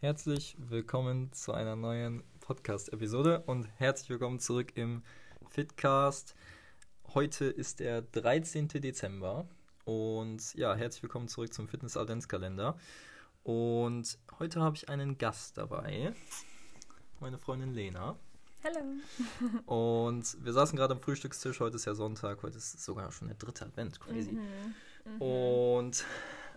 Herzlich willkommen zu einer neuen Podcast-Episode und herzlich willkommen zurück im Fitcast. Heute ist der 13. Dezember und ja, herzlich willkommen zurück zum Fitness-Adventskalender. Und heute habe ich einen Gast dabei, meine Freundin Lena. Hallo. Und wir saßen gerade am Frühstückstisch. Heute ist ja Sonntag. Heute ist sogar schon der dritte Advent. Crazy. Mhm. Mhm. Und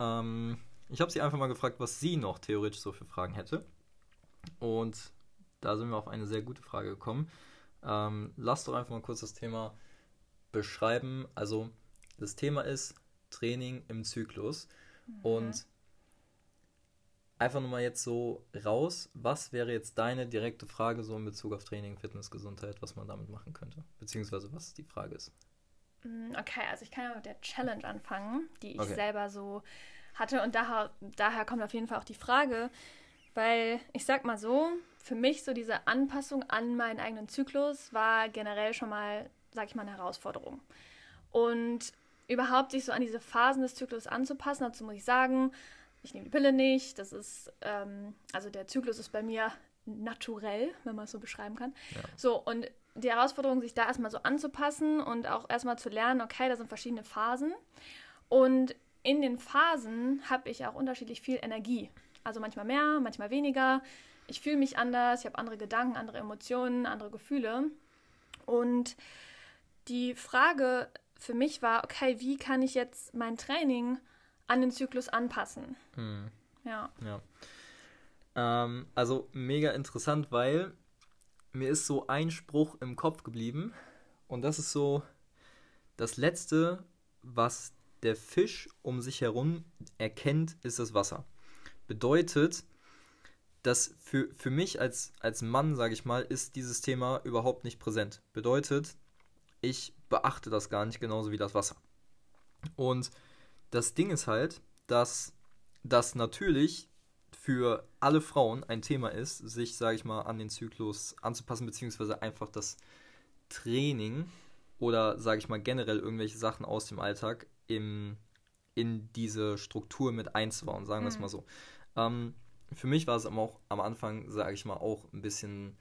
ähm, ich habe sie einfach mal gefragt, was sie noch theoretisch so für Fragen hätte. Und da sind wir auf eine sehr gute Frage gekommen. Ähm, lass doch einfach mal kurz das Thema beschreiben. Also, das Thema ist Training im Zyklus. Mhm. Und einfach nur mal jetzt so raus, was wäre jetzt deine direkte Frage so in Bezug auf Training, Fitness, Gesundheit, was man damit machen könnte? Beziehungsweise was die Frage ist. Mm, okay, also ich kann ja mit der Challenge anfangen, die ich okay. selber so hatte. Und daher, daher kommt auf jeden Fall auch die Frage, weil ich sag mal so, für mich so diese Anpassung an meinen eigenen Zyklus war generell schon mal, sag ich mal, eine Herausforderung. Und überhaupt sich so an diese Phasen des Zyklus anzupassen, dazu muss ich sagen, ich nehme die Pille nicht. Das ist, ähm, also der Zyklus ist bei mir naturell, wenn man es so beschreiben kann. Ja. So, und die Herausforderung, sich da erstmal so anzupassen und auch erstmal zu lernen, okay, da sind verschiedene Phasen. Und in den Phasen habe ich auch unterschiedlich viel Energie. Also manchmal mehr, manchmal weniger. Ich fühle mich anders, ich habe andere Gedanken, andere Emotionen, andere Gefühle. Und die Frage für mich war, okay, wie kann ich jetzt mein Training an den Zyklus anpassen. Hm. Ja. ja. Ähm, also mega interessant, weil mir ist so ein Spruch im Kopf geblieben und das ist so das Letzte, was der Fisch um sich herum erkennt, ist das Wasser. Bedeutet, dass für, für mich als, als Mann, sage ich mal, ist dieses Thema überhaupt nicht präsent. Bedeutet, ich beachte das gar nicht genauso wie das Wasser. Und das Ding ist halt, dass das natürlich für alle Frauen ein Thema ist, sich, sage ich mal, an den Zyklus anzupassen, beziehungsweise einfach das Training oder, sage ich mal, generell irgendwelche Sachen aus dem Alltag im, in diese Struktur mit einzubauen, sagen wir es mhm. mal so. Ähm, für mich war es aber auch am Anfang, sage ich mal, auch ein bisschen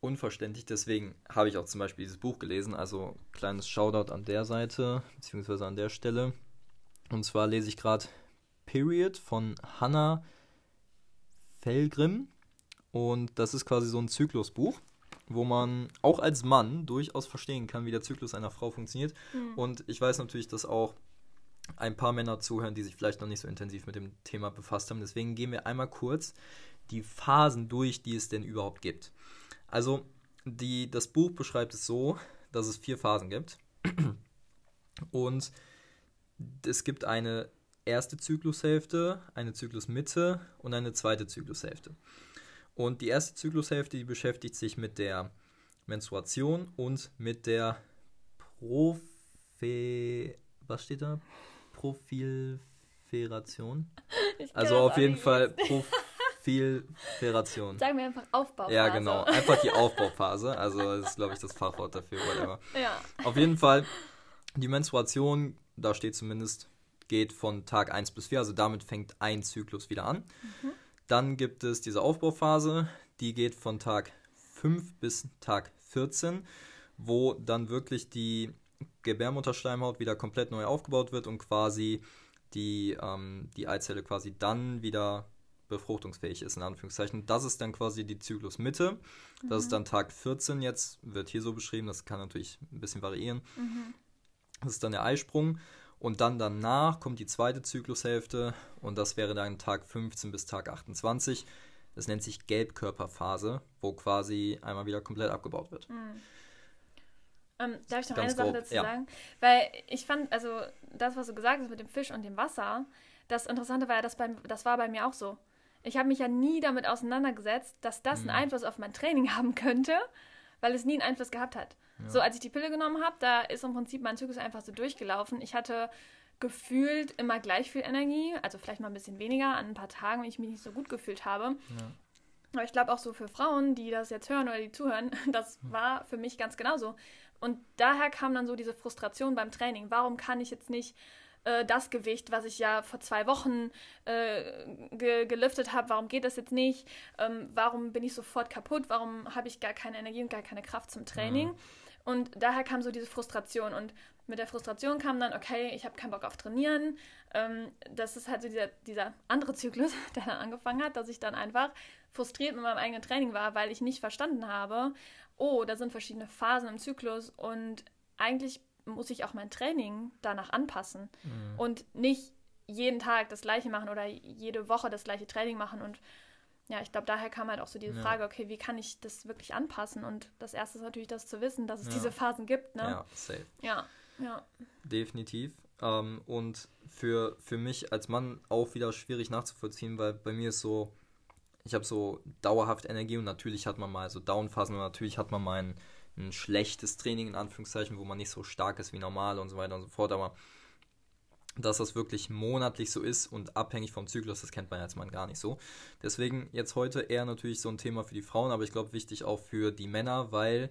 unverständlich. Deswegen habe ich auch zum Beispiel dieses Buch gelesen. Also kleines Shoutout an der Seite, beziehungsweise an der Stelle. Und zwar lese ich gerade Period von Hannah Felgrim. Und das ist quasi so ein Zyklusbuch, wo man auch als Mann durchaus verstehen kann, wie der Zyklus einer Frau funktioniert. Mhm. Und ich weiß natürlich, dass auch ein paar Männer zuhören, die sich vielleicht noch nicht so intensiv mit dem Thema befasst haben. Deswegen gehen wir einmal kurz die Phasen durch, die es denn überhaupt gibt. Also, die, das Buch beschreibt es so, dass es vier Phasen gibt. Und es gibt eine erste Zyklushälfte, eine Zyklusmitte und eine zweite Zyklushälfte. Und die erste Zyklushälfte, die beschäftigt sich mit der Menstruation und mit der Profe... Was steht da? Profilferation? Also auf jeden Fall Profilferation. Sagen wir einfach Aufbauphase. Ja, genau. Einfach die Aufbauphase. Also das ist, glaube ich, das Fachwort dafür. Whatever. Ja. Auf jeden Fall, die Menstruation da steht zumindest, geht von Tag 1 bis 4, also damit fängt ein Zyklus wieder an. Mhm. Dann gibt es diese Aufbauphase, die geht von Tag 5 bis Tag 14, wo dann wirklich die Gebärmutterschleimhaut wieder komplett neu aufgebaut wird und quasi die, ähm, die Eizelle quasi dann wieder befruchtungsfähig ist, in Anführungszeichen. Das ist dann quasi die Zyklusmitte. Das mhm. ist dann Tag 14 jetzt, wird hier so beschrieben, das kann natürlich ein bisschen variieren. Mhm. Das ist dann der Eisprung. Und dann danach kommt die zweite Zyklushälfte und das wäre dann Tag 15 bis Tag 28. Das nennt sich Gelbkörperphase, wo quasi einmal wieder komplett abgebaut wird. Mhm. Ähm, darf ich noch Ganz eine Sache grob, dazu ja. sagen? Weil ich fand, also das, was du gesagt hast mit dem Fisch und dem Wasser, das Interessante war ja, das, beim, das war bei mir auch so. Ich habe mich ja nie damit auseinandergesetzt, dass das mhm. einen Einfluss auf mein Training haben könnte, weil es nie einen Einfluss gehabt hat. So, als ich die Pille genommen habe, da ist im Prinzip mein Zyklus einfach so durchgelaufen. Ich hatte gefühlt immer gleich viel Energie, also vielleicht mal ein bisschen weniger an ein paar Tagen, wenn ich mich nicht so gut gefühlt habe. Ja. Aber ich glaube auch so für Frauen, die das jetzt hören oder die zuhören, das hm. war für mich ganz genauso. Und daher kam dann so diese Frustration beim Training. Warum kann ich jetzt nicht äh, das Gewicht, was ich ja vor zwei Wochen äh, ge gelüftet habe, warum geht das jetzt nicht? Ähm, warum bin ich sofort kaputt? Warum habe ich gar keine Energie und gar keine Kraft zum Training? Mhm. Und daher kam so diese Frustration. Und mit der Frustration kam dann, okay, ich habe keinen Bock auf Trainieren. Ähm, das ist halt so dieser, dieser andere Zyklus, der dann angefangen hat, dass ich dann einfach frustriert mit meinem eigenen Training war, weil ich nicht verstanden habe, oh, da sind verschiedene Phasen im Zyklus und eigentlich muss ich auch mein Training danach anpassen mhm. und nicht jeden Tag das gleiche machen oder jede Woche das gleiche Training machen und ja, ich glaube, daher kam halt auch so diese ja. Frage, okay, wie kann ich das wirklich anpassen? Und das erste ist natürlich das zu wissen, dass es ja. diese Phasen gibt, ne? Ja, safe. Ja, ja. Definitiv. Ähm, und für, für mich als Mann auch wieder schwierig nachzuvollziehen, weil bei mir ist so, ich habe so dauerhaft Energie und natürlich hat man mal so Downphasen und natürlich hat man mal ein, ein schlechtes Training in Anführungszeichen, wo man nicht so stark ist wie normal und so weiter und so fort, aber dass das wirklich monatlich so ist und abhängig vom Zyklus, das kennt man als Mann gar nicht so. Deswegen jetzt heute eher natürlich so ein Thema für die Frauen, aber ich glaube wichtig auch für die Männer, weil,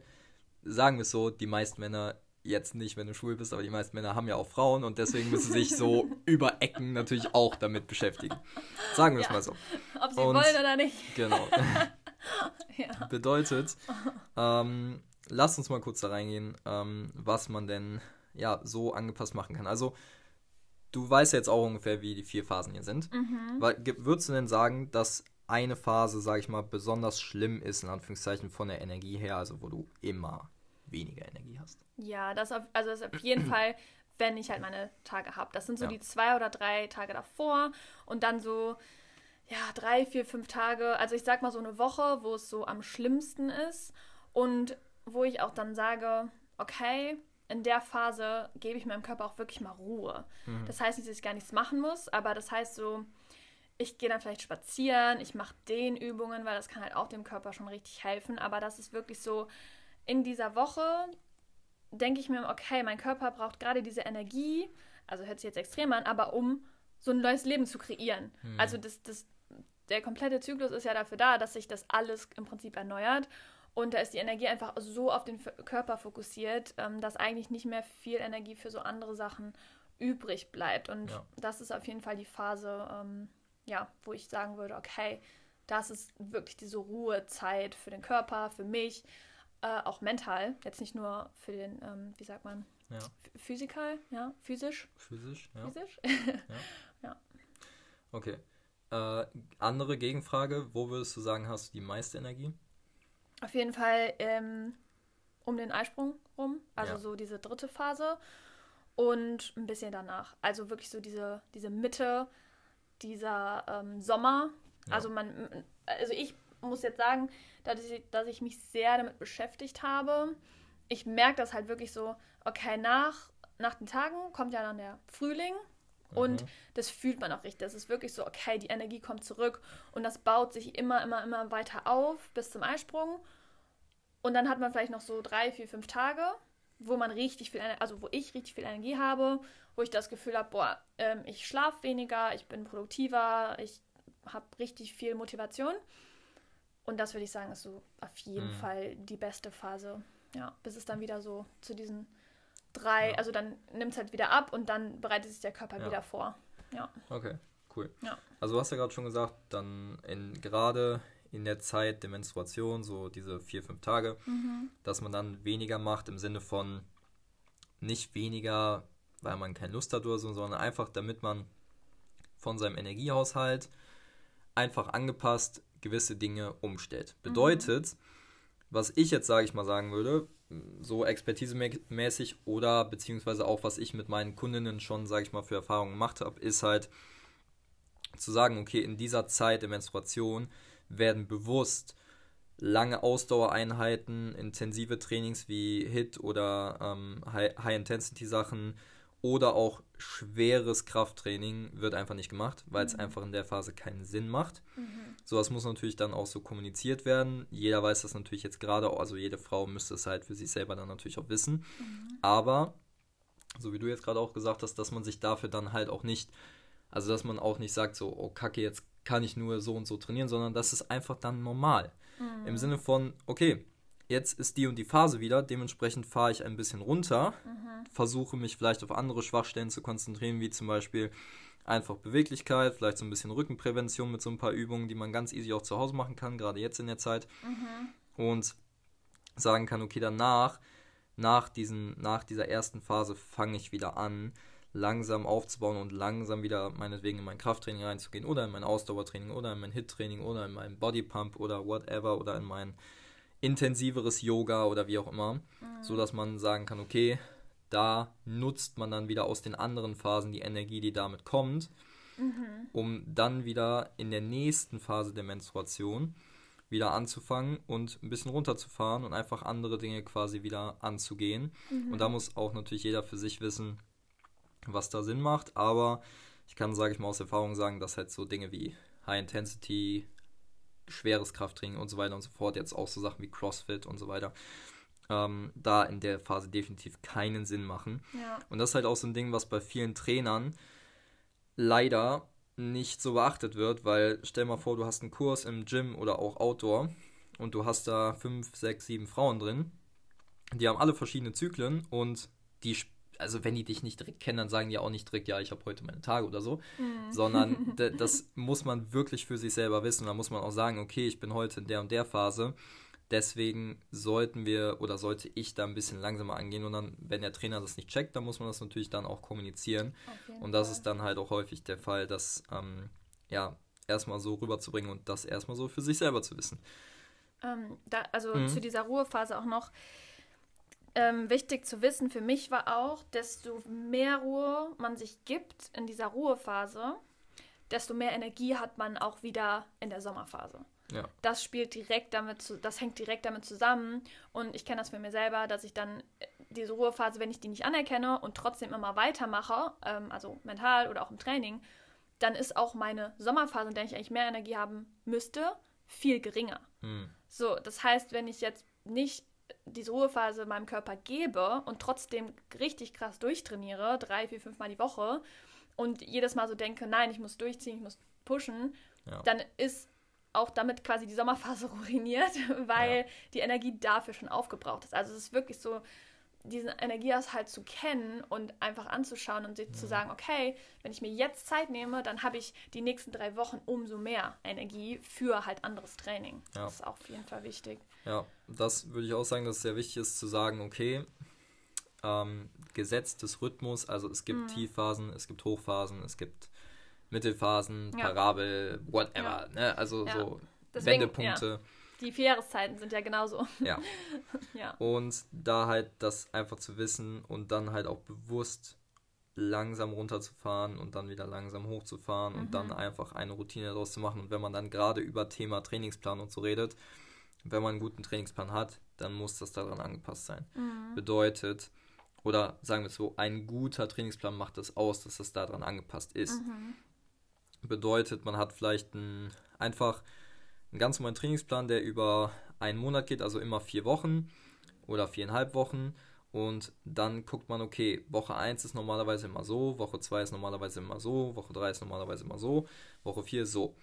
sagen wir es so, die meisten Männer jetzt nicht, wenn du schwul bist, aber die meisten Männer haben ja auch Frauen und deswegen müssen sie sich so über Ecken natürlich auch damit beschäftigen. Sagen wir es ja. mal so. Ob sie und, wollen oder nicht. Genau. ja. Bedeutet, ähm, lass uns mal kurz da reingehen, ähm, was man denn ja so angepasst machen kann. Also, du weißt jetzt auch ungefähr, wie die vier Phasen hier sind. Mhm. würdest du denn sagen, dass eine Phase, sage ich mal, besonders schlimm ist, in Anführungszeichen, von der Energie her, also wo du immer weniger Energie hast? Ja, das auf, also das auf jeden Fall, wenn ich halt meine Tage habe. Das sind so ja. die zwei oder drei Tage davor und dann so, ja, drei, vier, fünf Tage, also ich sag mal so eine Woche, wo es so am schlimmsten ist und wo ich auch dann sage, okay, in der Phase gebe ich meinem Körper auch wirklich mal Ruhe. Mhm. Das heißt nicht, dass ich gar nichts machen muss, aber das heißt so, ich gehe dann vielleicht spazieren, ich mache den Übungen, weil das kann halt auch dem Körper schon richtig helfen, aber das ist wirklich so, in dieser Woche denke ich mir, okay, mein Körper braucht gerade diese Energie, also hört sich jetzt extrem an, aber um so ein neues Leben zu kreieren. Mhm. Also das, das, der komplette Zyklus ist ja dafür da, dass sich das alles im Prinzip erneuert. Und da ist die Energie einfach so auf den Körper fokussiert, ähm, dass eigentlich nicht mehr viel Energie für so andere Sachen übrig bleibt. Und ja. das ist auf jeden Fall die Phase, ähm, ja, wo ich sagen würde, okay, das ist wirklich diese Ruhezeit für den Körper, für mich, äh, auch mental, jetzt nicht nur für den, ähm, wie sagt man, ja. physikal, ja, physisch. Physisch, ja. Physisch? ja. ja. Okay. Äh, andere Gegenfrage, wo würdest du sagen, hast du die meiste Energie? Auf jeden Fall ähm, um den Eisprung rum, also ja. so diese dritte Phase und ein bisschen danach. Also wirklich so diese, diese Mitte, dieser ähm, Sommer. Ja. Also man, also ich muss jetzt sagen, dass ich, dass ich mich sehr damit beschäftigt habe. Ich merke das halt wirklich so, okay, nach, nach den Tagen kommt ja dann der Frühling und mhm. das fühlt man auch richtig. Das ist wirklich so, okay, die Energie kommt zurück und das baut sich immer, immer, immer weiter auf bis zum Eisprung. Und dann hat man vielleicht noch so drei, vier, fünf Tage, wo man richtig viel, also wo ich richtig viel Energie habe, wo ich das Gefühl habe, boah, ähm, ich schlafe weniger, ich bin produktiver, ich habe richtig viel Motivation. Und das würde ich sagen, ist so auf jeden mhm. Fall die beste Phase. Ja, bis es dann wieder so zu diesen drei, ja. also dann nimmt es halt wieder ab und dann bereitet sich der Körper ja. wieder vor. Ja. Okay, cool. Ja. Also du hast ja gerade schon gesagt, dann in, gerade in der Zeit der Menstruation, so diese vier, fünf Tage, mhm. dass man dann weniger macht im Sinne von nicht weniger, weil man keine Lust hat oder so, sondern einfach damit man von seinem Energiehaushalt einfach angepasst gewisse Dinge umstellt. Mhm. Bedeutet, mhm. was ich jetzt, sage ich mal, sagen würde, so expertisemäßig oder beziehungsweise auch, was ich mit meinen Kundinnen schon, sage ich mal, für Erfahrungen gemacht habe, ist halt zu sagen, okay, in dieser Zeit der Menstruation werden bewusst lange Ausdauereinheiten, intensive Trainings wie HIT oder ähm, High-Intensity-Sachen oder auch schweres Krafttraining wird einfach nicht gemacht, weil es mhm. einfach in der Phase keinen Sinn macht. Mhm. Sowas muss natürlich dann auch so kommuniziert werden. Jeder weiß das natürlich jetzt gerade, also jede Frau müsste es halt für sich selber dann natürlich auch wissen. Mhm. Aber, so wie du jetzt gerade auch gesagt hast, dass man sich dafür dann halt auch nicht, also dass man auch nicht sagt, so, oh Kacke, jetzt kann ich nur so und so trainieren, sondern das ist einfach dann normal. Im mhm. Sinne von, okay, jetzt ist die und die Phase wieder, dementsprechend fahre ich ein bisschen runter, mhm. versuche mich vielleicht auf andere Schwachstellen zu konzentrieren, wie zum Beispiel einfach Beweglichkeit, vielleicht so ein bisschen Rückenprävention mit so ein paar Übungen, die man ganz easy auch zu Hause machen kann, gerade jetzt in der Zeit. Mhm. Und sagen kann, okay, danach, nach, diesen, nach dieser ersten Phase fange ich wieder an, langsam aufzubauen und langsam wieder meinetwegen in mein Krafttraining reinzugehen oder in mein Ausdauertraining oder in mein Hit-Training oder in mein Bodypump oder whatever oder in mein intensiveres Yoga oder wie auch immer, mhm. so dass man sagen kann, okay, da nutzt man dann wieder aus den anderen Phasen die Energie, die damit kommt, mhm. um dann wieder in der nächsten Phase der Menstruation wieder anzufangen und ein bisschen runterzufahren und einfach andere Dinge quasi wieder anzugehen. Mhm. Und da muss auch natürlich jeder für sich wissen, was da Sinn macht. Aber ich kann, sage ich mal aus Erfahrung sagen, dass halt so Dinge wie High Intensity, schweres Krafttraining und so weiter und so fort, jetzt auch so Sachen wie CrossFit und so weiter, ähm, da in der Phase definitiv keinen Sinn machen. Ja. Und das ist halt auch so ein Ding, was bei vielen Trainern leider nicht so beachtet wird, weil stell mal vor, du hast einen Kurs im Gym oder auch Outdoor und du hast da fünf, sechs, sieben Frauen drin. Die haben alle verschiedene Zyklen und die, also wenn die dich nicht direkt kennen, dann sagen die auch nicht direkt, ja, ich habe heute meine Tage oder so, mhm. sondern das muss man wirklich für sich selber wissen. Da muss man auch sagen, okay, ich bin heute in der und der Phase Deswegen sollten wir oder sollte ich da ein bisschen langsamer angehen und dann, wenn der Trainer das nicht checkt, dann muss man das natürlich dann auch kommunizieren. Und das ist dann halt auch häufig der Fall, das ähm, ja erstmal so rüberzubringen und das erstmal so für sich selber zu wissen. Ähm, da, also mhm. zu dieser Ruhephase auch noch. Ähm, wichtig zu wissen für mich war auch, desto mehr Ruhe man sich gibt in dieser Ruhephase, desto mehr Energie hat man auch wieder in der Sommerphase. Ja. Das spielt direkt damit, zu, das hängt direkt damit zusammen. Und ich kenne das für mir selber, dass ich dann äh, diese Ruhephase, wenn ich die nicht anerkenne und trotzdem immer weitermache, ähm, also mental oder auch im Training, dann ist auch meine Sommerphase, in der ich eigentlich mehr Energie haben müsste, viel geringer. Hm. So, das heißt, wenn ich jetzt nicht diese Ruhephase meinem Körper gebe und trotzdem richtig krass durchtrainiere, drei, vier, fünf Mal die Woche und jedes Mal so denke, nein, ich muss durchziehen, ich muss pushen, ja. dann ist auch damit quasi die Sommerphase ruiniert, weil ja. die Energie dafür schon aufgebraucht ist. Also es ist wirklich so, diesen Energiehaushalt zu kennen und einfach anzuschauen und sich ja. zu sagen, okay, wenn ich mir jetzt Zeit nehme, dann habe ich die nächsten drei Wochen umso mehr Energie für halt anderes Training. Ja. Das ist auch auf jeden Fall wichtig. Ja, das würde ich auch sagen, dass es sehr wichtig ist zu sagen, okay, ähm, Gesetz des Rhythmus, also es gibt mhm. Tiefphasen, es gibt Hochphasen, es gibt Mittelphasen, ja. Parabel, whatever. Ja. Ne? Also so Deswegen, Wendepunkte. Die vier Jahreszeiten sind ja genauso. Ja. ja. Und da halt das einfach zu wissen und dann halt auch bewusst langsam runterzufahren und dann wieder langsam hochzufahren mhm. und dann mhm. einfach eine Routine daraus zu machen. Und wenn man dann gerade über Thema Trainingsplan und so redet, wenn man einen guten Trainingsplan hat, dann muss das daran angepasst sein. Mhm. Bedeutet, oder sagen wir es so, ein guter Trainingsplan macht es das aus, dass das daran angepasst ist. Mhm. Bedeutet, man hat vielleicht ein, einfach einen ganz normalen Trainingsplan, der über einen Monat geht, also immer vier Wochen oder viereinhalb Wochen. Und dann guckt man, okay, Woche 1 ist normalerweise immer so, Woche 2 ist normalerweise immer so, Woche 3 ist normalerweise immer so, Woche 4 ist so.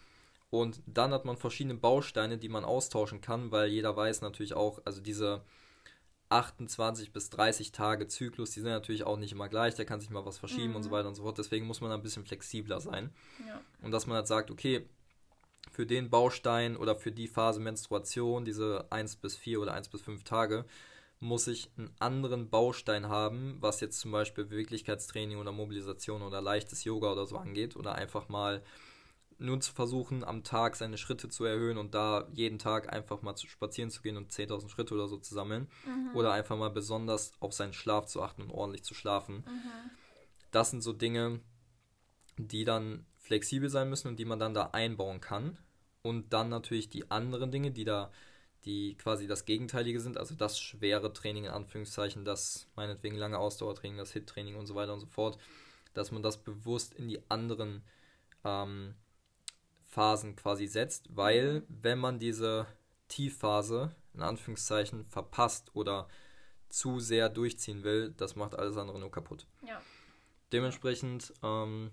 Und dann hat man verschiedene Bausteine, die man austauschen kann, weil jeder weiß natürlich auch, also diese 28 bis 30 Tage Zyklus, die sind natürlich auch nicht immer gleich, da kann sich mal was verschieben mhm. und so mhm. weiter und so fort. Deswegen muss man ein bisschen flexibler sein. Ja. Und dass man halt sagt, okay, für den Baustein oder für die Phase Menstruation, diese 1 bis 4 oder 1 bis 5 Tage, muss ich einen anderen Baustein haben, was jetzt zum Beispiel Beweglichkeitstraining oder Mobilisation oder leichtes Yoga oder so angeht oder einfach mal nur zu versuchen, am Tag seine Schritte zu erhöhen und da jeden Tag einfach mal zu spazieren zu gehen und 10.000 Schritte oder so zu sammeln. Mhm. Oder einfach mal besonders auf seinen Schlaf zu achten und ordentlich zu schlafen. Mhm. Das sind so Dinge, die dann flexibel sein müssen und die man dann da einbauen kann. Und dann natürlich die anderen Dinge, die da, die quasi das Gegenteilige sind, also das schwere Training in Anführungszeichen, das meinetwegen lange Ausdauertraining, das Hit-Training und so weiter und so fort, dass man das bewusst in die anderen ähm, Phasen quasi setzt, weil wenn man diese Tiefphase in Anführungszeichen verpasst oder zu sehr durchziehen will, das macht alles andere nur kaputt. Ja. Dementsprechend, ähm,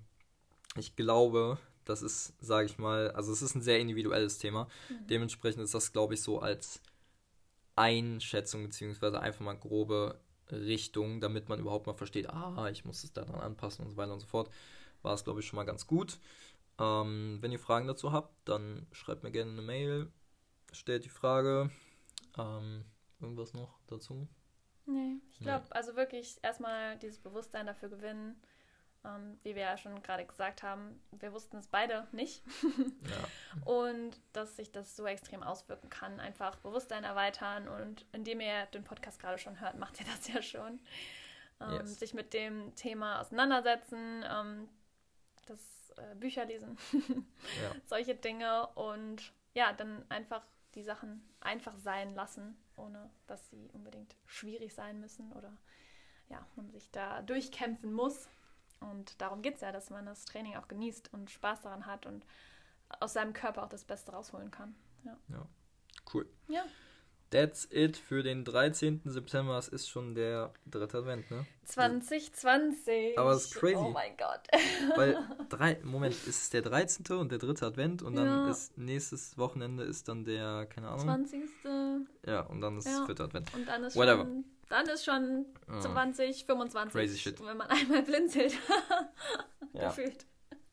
ich glaube, das ist, sage ich mal, also es ist ein sehr individuelles Thema. Mhm. Dementsprechend ist das, glaube ich, so als Einschätzung, beziehungsweise einfach mal grobe Richtung, damit man überhaupt mal versteht, ah, ich muss es daran anpassen und so weiter und so fort, war es, glaube ich, schon mal ganz gut. Ähm, wenn ihr Fragen dazu habt, dann schreibt mir gerne eine Mail, stellt die Frage. Ähm, irgendwas noch dazu? Nee, ich glaube, nee. also wirklich erstmal dieses Bewusstsein dafür gewinnen. Ähm, wie wir ja schon gerade gesagt haben, wir wussten es beide nicht. ja. Und dass sich das so extrem auswirken kann. Einfach Bewusstsein erweitern und indem ihr den Podcast gerade schon hört, macht ihr das ja schon. Ähm, yes. Sich mit dem Thema auseinandersetzen, ähm, das äh, Bücher lesen, ja. solche Dinge und ja, dann einfach die Sachen einfach sein lassen, ohne dass sie unbedingt schwierig sein müssen oder ja, man sich da durchkämpfen muss. Und darum geht es ja, dass man das Training auch genießt und Spaß daran hat und aus seinem Körper auch das Beste rausholen kann. Ja, ja. cool. Ja. That's it für den 13. September. Es ist schon der dritte Advent, ne? 2020. Aber es ist crazy. Oh mein Gott. Weil, drei, Moment, ist es der 13. und der dritte Advent und dann ja. ist nächstes Wochenende ist dann der, keine Ahnung. 20. Ja, und dann ist ja. vierte Advent. Und dann ist Whatever. Schon, dann ist schon 20, 25. Crazy shit. Wenn man einmal blinzelt. ja. Gefühlt.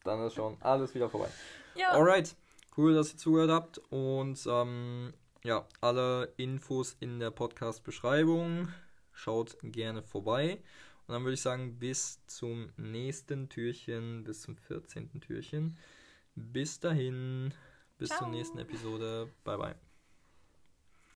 Dann ist schon alles wieder vorbei. Ja. Alright. Cool, dass ihr zugehört habt und ähm, ja, alle Infos in der Podcast-Beschreibung. Schaut gerne vorbei. Und dann würde ich sagen, bis zum nächsten Türchen, bis zum 14. Türchen. Bis dahin, bis Ciao. zur nächsten Episode. Bye, bye.